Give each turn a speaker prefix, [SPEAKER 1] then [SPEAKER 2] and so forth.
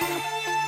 [SPEAKER 1] うわ